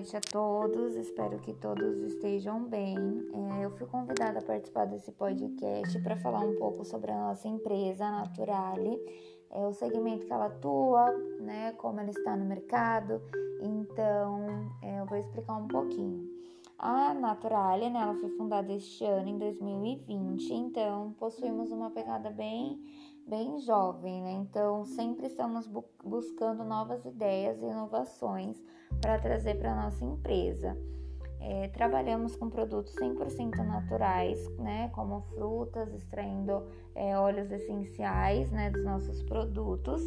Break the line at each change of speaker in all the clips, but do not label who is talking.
noite a todos, espero que todos estejam bem. É, eu fui convidada a participar desse podcast para falar um pouco sobre a nossa empresa, a Naturale, é, o segmento que ela atua, né, como ela está no mercado. Então, é, eu vou explicar um pouquinho. A Naturale, né, ela foi fundada este ano, em 2020, então possuímos uma pegada bem bem jovem, né? Então sempre estamos bu buscando novas ideias e inovações para trazer para nossa empresa. É, trabalhamos com produtos 100% naturais, né, como frutas, extraindo é, óleos essenciais, né, dos nossos produtos.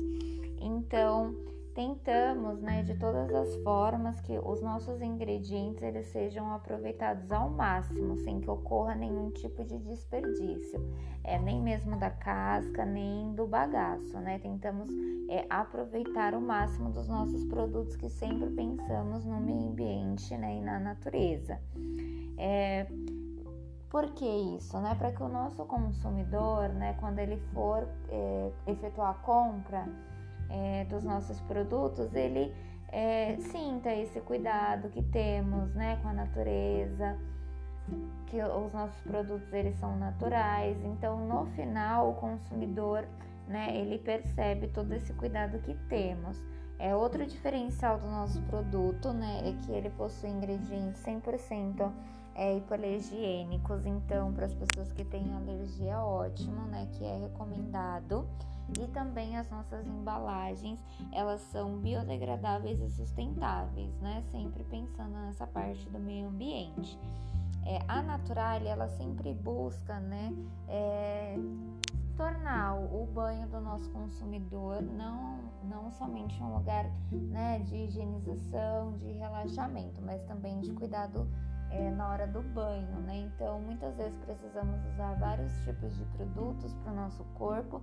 Então, tentamos, né, de todas as formas que os nossos ingredientes eles sejam aproveitados ao máximo, sem que ocorra nenhum tipo de desperdício, é nem mesmo da casca, nem do bagaço, né? Tentamos é, aproveitar o máximo dos nossos produtos que sempre pensamos no meio ambiente, né, e na natureza. É, por que isso? Né? Para que o nosso consumidor, né, quando ele for é, efetuar a compra, é, dos nossos produtos, ele é, sinta esse cuidado que temos né, com a natureza, que os nossos produtos eles são naturais. Então, no final, o consumidor né, ele percebe todo esse cuidado que temos. É outro diferencial do nosso produto, né, é que ele possui ingredientes 100% é, hipoalergênicos. Então, para as pessoas que têm alergia, ótimo, né, que é recomendado e também as nossas embalagens, elas são biodegradáveis e sustentáveis, né? Sempre pensando nessa parte do meio ambiente. É, a Naturalia, ela sempre busca, né, é, tornar o banho do nosso consumidor não, não somente um lugar né, de higienização, de relaxamento, mas também de cuidado é, na hora do banho, né? Então, muitas vezes precisamos usar vários tipos de produtos para o nosso corpo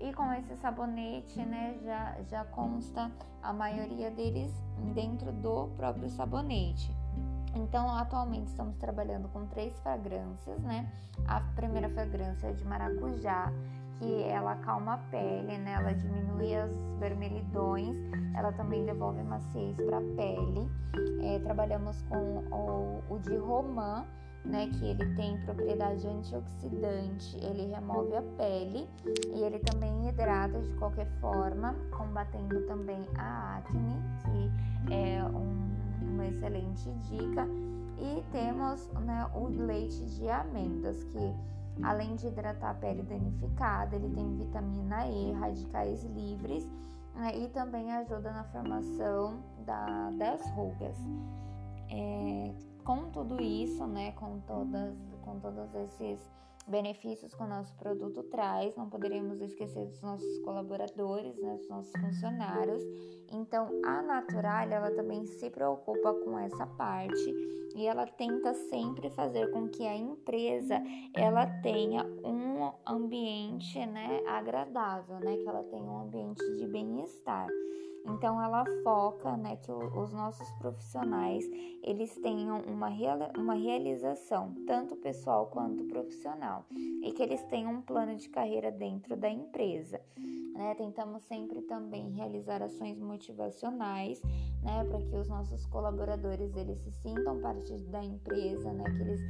e com esse sabonete, né, já, já consta a maioria deles dentro do próprio sabonete. Então, atualmente estamos trabalhando com três fragrâncias, né? A primeira fragrância é de maracujá, que ela acalma a pele, né? Ela diminui as vermelhidões, ela também devolve maciez para a pele. É, trabalhamos com o, o de romã, né, que ele tem propriedade antioxidante, ele remove a pele e ele também hidrata de qualquer forma, combatendo também a acne, que é um, uma excelente dica. E temos né, o leite de amêndoas, que além de hidratar a pele danificada, ele tem vitamina E, radicais livres né, e também ajuda na formação da, das rugas. É, com tudo isso, né, com todas, com todos esses benefícios que o nosso produto traz, não poderíamos esquecer dos nossos colaboradores, né, dos nossos funcionários. Então, a Natural, ela também se preocupa com essa parte e ela tenta sempre fazer com que a empresa ela tenha um ambiente, né, agradável, né, que ela tenha um ambiente de bem-estar. Então ela foca, né, que os nossos profissionais eles tenham uma, uma realização tanto pessoal quanto profissional e que eles tenham um plano de carreira dentro da empresa. Né? Tentamos sempre também realizar ações motivacionais, né, para que os nossos colaboradores eles se sintam parte da empresa, né, que eles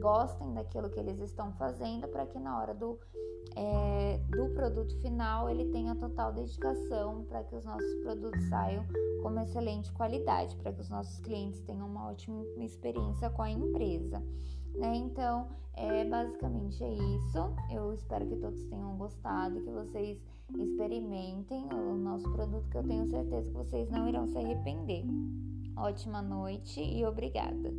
gostem daquilo que eles estão fazendo, para que na hora do é, do produto final ele tenha total dedicação para que os nossos produtos saiam com excelente qualidade, para que os nossos clientes tenham uma ótima experiência com a empresa. Né? Então, é, basicamente é isso. Eu espero que todos tenham gostado, que vocês experimentem o nosso produto, que eu tenho certeza que vocês não irão se arrepender. Ótima noite e obrigada!